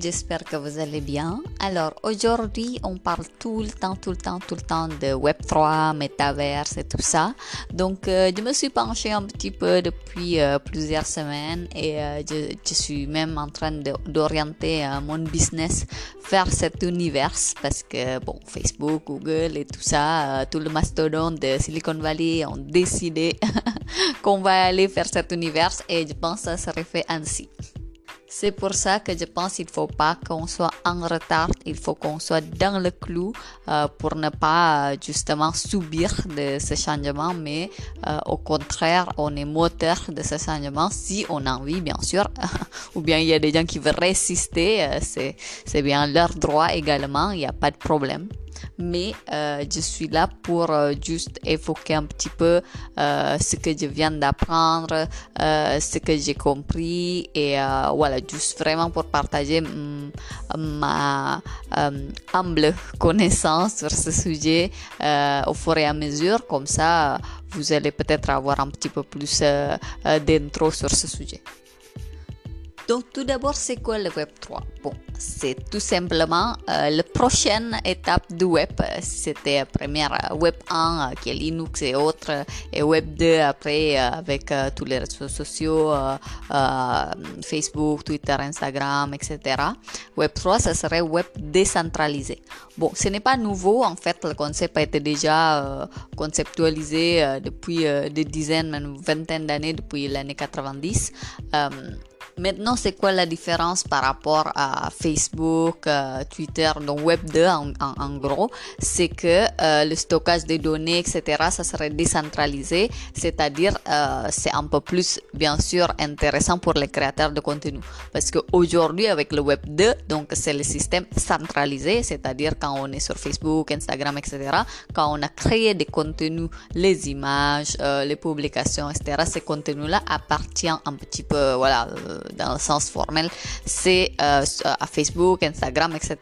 j'espère que vous allez bien. Alors aujourd'hui, on parle tout le temps, tout le temps, tout le temps de Web3, Metaverse et tout ça. Donc euh, je me suis penchée un petit peu depuis euh, plusieurs semaines et euh, je, suis même en train d'orienter mon business vers cet univers parce que bon, Facebook, Google et tout ça, tout le mastodonte de Silicon Valley ont décidé qu'on va aller vers cet univers et je pense que ça serait fait ainsi. C'est pour ça que je pense qu'il ne faut pas qu'on soit en retard, il faut qu'on soit dans le clou euh, pour ne pas euh, justement subir de ce changement, mais euh, au contraire, on est moteur de ce changement si on a envie, bien sûr, ou bien il y a des gens qui veulent résister, c'est bien leur droit également, il n'y a pas de problème mais euh, je suis là pour euh, juste évoquer un petit peu euh, ce que je viens d'apprendre, ce que j'ai compris et voilà, juste vraiment pour partager ma humble connaissance sur ce sujet au fur et à mesure, comme ça vous allez peut-être avoir un petit peu plus d'intro sur ce sujet. Donc tout d'abord, c'est quoi le Web 3 Bon, c'est tout simplement euh, la prochaine étape du Web. C'était la première euh, Web 1 euh, qui est Linux et autres, et Web 2 après avec tous les réseaux sociaux, Facebook, Twitter, Instagram, etc. Web 3, ça serait Web décentralisé. Bon, ce n'est pas nouveau, en fait, le concept a été déjà conceptualisé depuis des dizaines, même vingtaine d'années, depuis l'année 90. Maintenant, c'est quoi la différence par rapport à Facebook, euh, Twitter, donc Web 2 en, gros? C'est que euh, le stockage des données, etc., ça serait décentralisé, c'est-à-dire euh, c'est un peu plus, bien sûr, intéressant pour les créateurs de contenu. Parce qu'aujourd'hui, avec le Web 2, donc c'est le système centralisé, c'est-à-dire quand on est sur Facebook, Instagram, etc., quand on a créé des contenus, les images, les publications, etc., ces contenus-là appartiennent un petit peu, voilà dans le sens formel, c'est euh, à Facebook, Instagram, etc.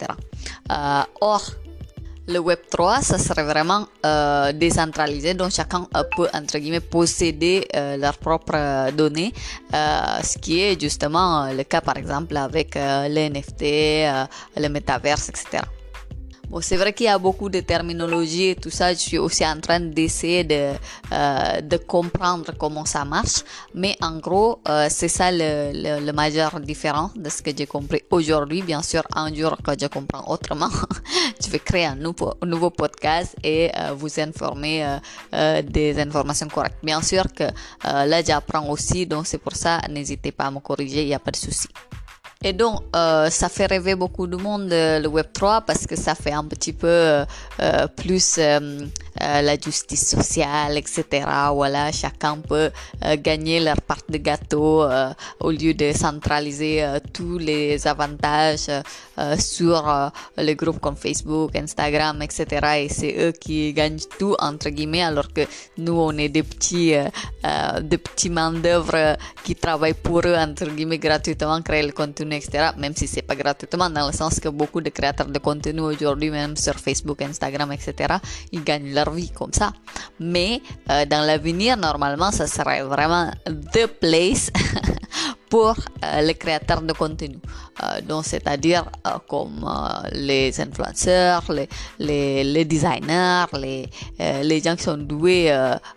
Euh, or, le Web 3, ça serait vraiment euh, décentralisé, donc chacun peut, entre guillemets, posséder leurs propres données, ce qui est justement le cas, par exemple, avec les NFT, le métaverse, etc. Bon, c'est vrai qu'il y a beaucoup de terminologie et tout ça. Je suis aussi en train d'essayer de, euh, de comprendre comment ça marche. Mais en gros, euh, c'est ça le, le, majeur différent de ce que j'ai compris aujourd'hui. Bien sûr, un jour que je comprends autrement, je vais créer un nouveau, nouveau podcast et euh, vous informer euh, euh, des informations correctes. Bien sûr que là, j'apprends aussi, donc c'est pour ça, n'hésitez pas à me corriger, il n'y a pas de souci. Et donc, euh, ça fait rêver beaucoup de monde le Web3 parce que ça fait un petit peu euh, plus euh, la justice sociale, etc. Voilà, chacun peut gagner leur part de gâteau au lieu de centraliser tous les avantages sur les groupes comme Facebook, Instagram, etc. Et c'est eux qui gagnent tout entre guillemets, alors que nous on est des petits, des petits main d'œuvre qui travaillent pour eux entre guillemets gratuitement, créer le contenu Même si c'est pas gratuitement, dans le sens que beaucoup de créateurs de contenu aujourd'hui, même sur Facebook, Instagram, etc., ils gagnent leur vie comme ça. Mais euh, dans l'avenir, normalement, ça serait vraiment the place pour euh, les créateurs de contenu. Euh, donc, c'est-à-dire euh, comme les influenceurs, les, les, designers, les, les gens qui sont doués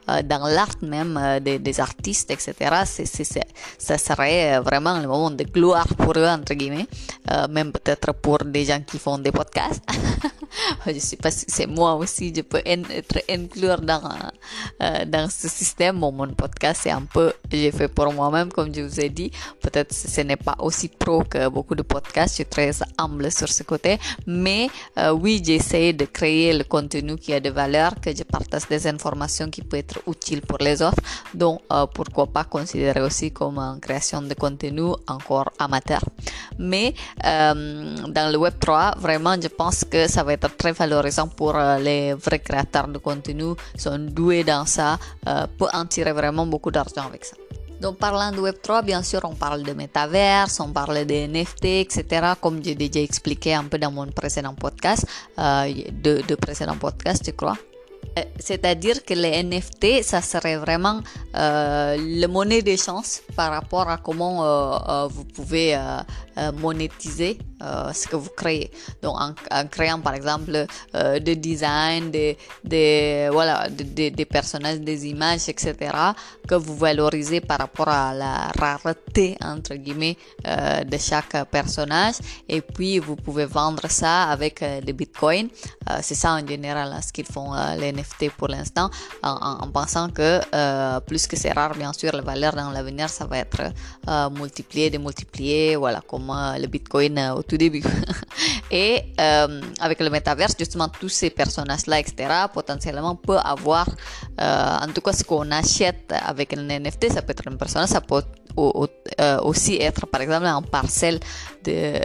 dans l'art même, des, des, artistes, etc. C'est, c'est, ça serait vraiment le moment de gloire pour eux, entre guillemets, même peut-être pour des gens qui font des podcasts. je sais pas si c'est moi aussi, je peux être inclure dans, dans ce système. Bon, mon podcast, c'est un peu, j'ai fait pour moi-même, comme je vous ai dit. Peut-être ce n'est pas aussi pro que beaucoup de podcasts, je suis très humble sur ce côté, mais euh, oui, j'essaie de créer le contenu qui a de valeur, que je partage des informations qui peuvent être utiles pour les autres, donc euh, pourquoi pas considérer aussi comme une création de contenu encore amateur. Mais euh, dans le Web 3, vraiment, je pense que ça va être très valorisant pour les vrais créateurs de contenu, sont doués dans ça, peut en tirer vraiment beaucoup d'argent avec ça. Donc parlant de Web3, bien sûr, on parle de métaverse, on parle de NFT, etc. Comme j'ai déjà expliqué un peu dans mon précédent podcast, euh, de, de précédent podcast, je crois. Euh, c'est-à-dire que les NFT, ça serait vraiment euh, le monnaie des chances par rapport à comment euh, euh vous pouvez euh, monétiser euh, ce que vous créez. Donc en, créant par exemple euh, des designs, des, des voilà, des, des, personnages, des images, etc. que vous valorisez par rapport à la rareté entre guillemets de chaque personnage. Et puis vous pouvez vendre ça avec des bitcoins. C'est ça en général hein, ce qu'ils font les NFT pour l'instant, en, en, pensant que plus que c'est rare, bien sûr, la valeur dans l'avenir ça va être multiplié, démultiplié, voilà, comme le bitcoin tout début. Et euh, avec le métaverse, justement, tous ces personnages-là, etc., potentiellement peut avoir, euh, en tout cas, ce qu'on achète avec un NFT, ça peut être un personnage, ça peut euh, aussi être, par exemple, un parcelle de,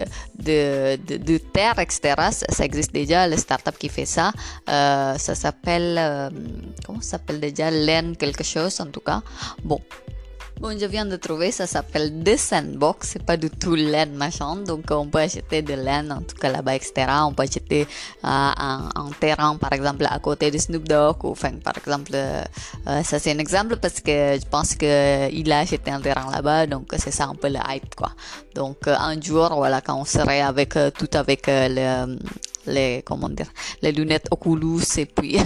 terre, etc. Ça, existe déjà, le startup qui fait ça. ça s'appelle, comment ça s'appelle déjà, Len quelque chose, en tout cas. Bon, Bon, je viens de trouver, ça s'appelle The Sandbox, c'est pas du tout laine machin, donc on peut acheter de laine, en tout cas là-bas, etc. On peut acheter euh, un, un, terrain, par exemple, à côté de Snoop Dogg, ou enfin, par exemple, euh, ça c'est un exemple parce que je pense qu'il a acheté un terrain là-bas, donc c'est ça un peu le hype, quoi. Donc un jour, voilà, quand on serait avec, tout avec le les, comment dire, les lunettes Oculus et puis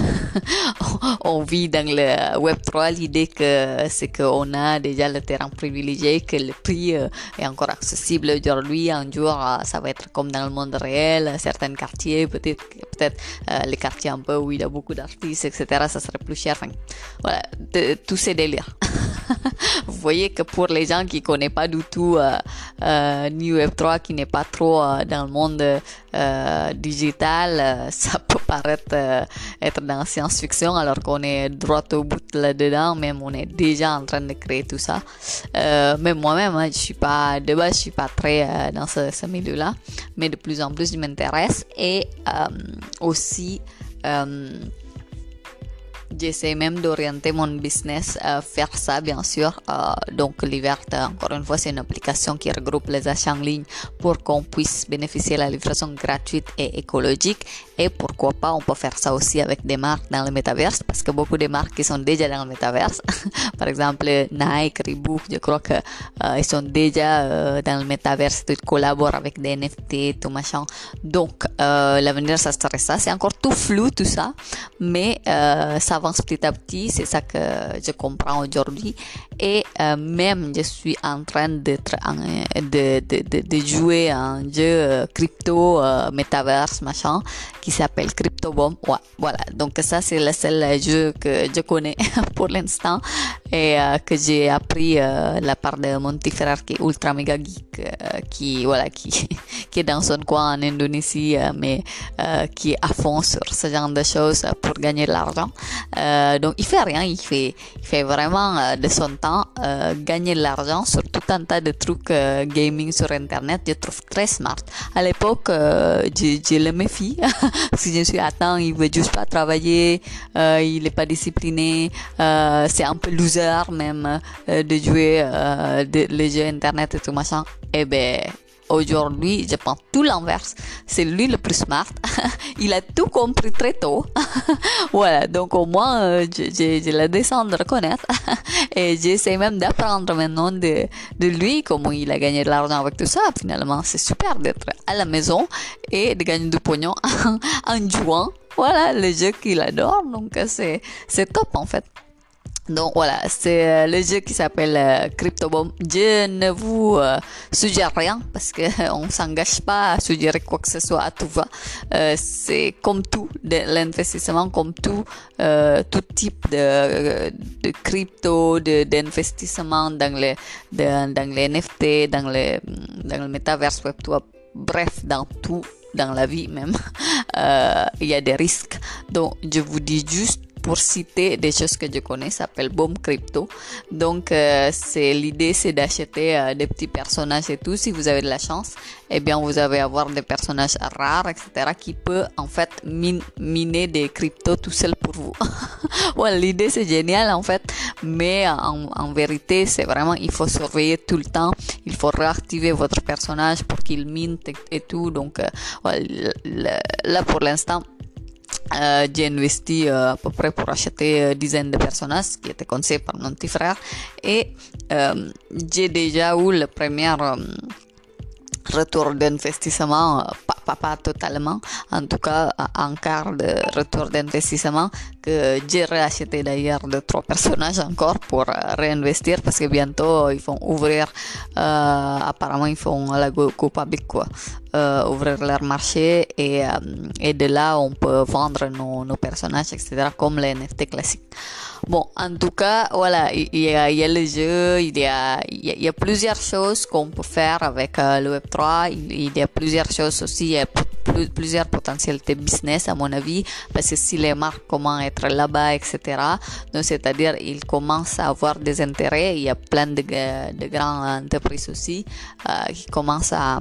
on vit dans le Web3 l'idée que c'est qu'on a déjà le terrain privilégié, que le prix euh, est encore accessible aujourd'hui. Un jour, euh, ça va être comme dans le monde réel, certains quartiers, peut-être peut-être euh, les quartiers un peu où il y a beaucoup d'artistes, etc., ça serait plus cher. Enfin, voilà, de, tous ces délires. Vous voyez que pour les gens qui connaissent pas du tout euh, euh, New Web3, qui n'est pas trop dans le monde digital, ça peut paraître être dans science-fiction alors qu'on est droit au bout là-dedans, même on est déjà en train de créer tout ça. même moi-même, hein, je suis pas, de base, je suis pas très dans ce, milieu-là, mais de plus en plus, je m'intéresse. Et aussi euh, j'essaie même d'orienter mon business à faire ça, bien sûr. Euh, donc, Liverte, encore une fois, c'est une application qui regroupe les achats en ligne pour qu'on puisse bénéficier de la livraison gratuite et écologique. Et pourquoi pas, on peut faire ça aussi avec des marques dans le métaverse, parce que beaucoup de marques qui sont déjà dans le métaverse, par exemple Nike, Reebok, je crois qu'ils euh, sont déjà euh, dans le métaverse, ils collaborent avec des NFT, tout machin. Donc, l'avenir, ça serait ça. C'est encore tout flou, tout ça, mais ça petit à petit, c'est ça que je comprends aujourd'hui. Et euh, même je suis en train de, de, de, de jouer un jeu euh, crypto, euh, metaverse, machin, qui s'appelle CryptoBomb. Ouais, voilà, donc ça c'est le seul jeu que je connais pour l'instant et que j'ai appris la part de mon petit frère qui est ultra méga geek, qui, voilà, qui, qui est dans son coin en Indonésie, mais qui est à fond sur ce genre de choses pour gagner de l'argent. Euh, donc il fait rien, il fait, il fait vraiment euh, de son temps euh, gagner de l'argent sur tout un tas de trucs gaming sur internet. Je trouve très smart. À l'époque, je, je, le méfie si je suis attends, il veut juste pas travailler, il est pas discipliné, c'est un peu loser même de jouer de, les jeux internet et tout machin. Eh ben Aujourd'hui, je pense tout l'inverse. C'est lui le plus smart. il a tout compris très tôt. voilà, donc au moins, euh, je, je, le descends de reconnaître. Et j'essaie même d'apprendre maintenant de, de lui comment il a gagné de l'argent avec tout ça. Finalement, c'est super d'être à la maison et de gagner du pognon en jouant. Voilà, le jeu qu'il adore. Donc, c'est top en fait. Donc voilà, c'est euh, le jeu qui s'appelle euh, CryptoBomb. Je ne vous euh, suggère rien parce que on s'engage pas à suggérer quoi que ce soit à tout va. c'est comme tout, l'investissement comme tout, tout type de, de crypto, d'investissement dans les, dans, dans les NFT, dans les, dans le metaverse web 3, bref, dans tout, dans la vie même, il y a des risques. Donc je vous dis juste pour citer des choses que je connais, s'appelle Bomb Crypto. Donc, euh, c'est l'idée, c'est d'acheter euh, des petits personnages et tout. Si vous avez de la chance, eh bien, vous allez avoir des personnages rares, etc., qui peut en fait miner des cryptos tout seul pour vous. voilà, l'idée c'est génial en fait, mais en, en vérité, c'est vraiment, il faut surveiller tout le temps. Il faut réactiver votre personnage pour qu'il mine et, tout. Donc, euh, voilà, là pour l'instant à peu près pour acheter euh, dizaines de personnages qui étaient conseillés par mon petit frère et j'ai déjà eu le premier retour d'investissement, euh, pas, pas, totalement, en tout cas un quart de retour d'investissement que j'ai racheté d'ailleurs de trois personnages encore pour euh, réinvestir parce que bientôt ils vont ouvrir, euh, apparemment ils font la go, public ouvrir leur marché et, de là on peut vendre nos, nos personnages etc comme les NFT classiques. Bon, en tout cas, voilà, il y a, le jeu, il y a, il y a, plusieurs choses qu'on peut faire avec euh, le Web3. Il, y a plusieurs choses aussi, il y a plusieurs potentialités business à mon avis, parce que si les marques commencent à être là-bas, etc., donc c'est-à-dire ils commencent à avoir des intérêts. Il y a plein de, de grandes entreprises aussi euh, qui commencent à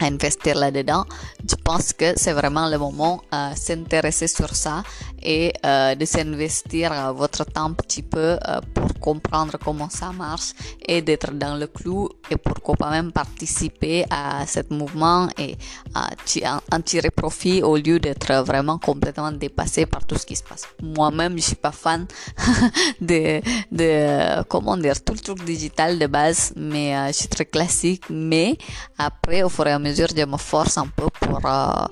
investir là-dedans. Je pense que c'est vraiment le moment de euh, s'intéresser sur ça et euh, de s'investir euh, votre temps un petit peu pour comprendre comment ça marche et d'être dans le clou et pourquoi pas même participer à ce mouvement et en tirer profit au lieu d'être vraiment complètement dépassé par tout ce qui se passe. Moi-même, je suis pas fan de, de, comment dire, tout le truc digital de base, mais je suis très classique, mais après, au fur et à mesure je me force un peu pour, euh,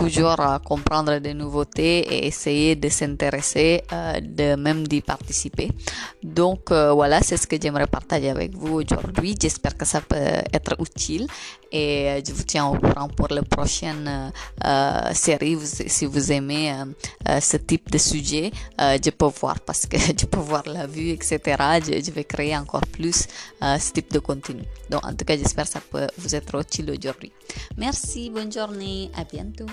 toujours euh, comprendre des nouveautés et essayer de s'intéresser, euh, de même d'y participer. Donc voilà, c'est ce que j'aimerais partager avec vous aujourd'hui. J'espère que ça peut être utile et je vous tiens au courant pour la prochaine série. Si vous aimez ce type de sujet, je peux voir parce que je peux voir la vue, etc. Je, je vais créer encore plus ce type de contenu. Donc en tout cas, j'espère que ça peut vous être utile aujourd'hui. Merci, bonne journée, à bientôt.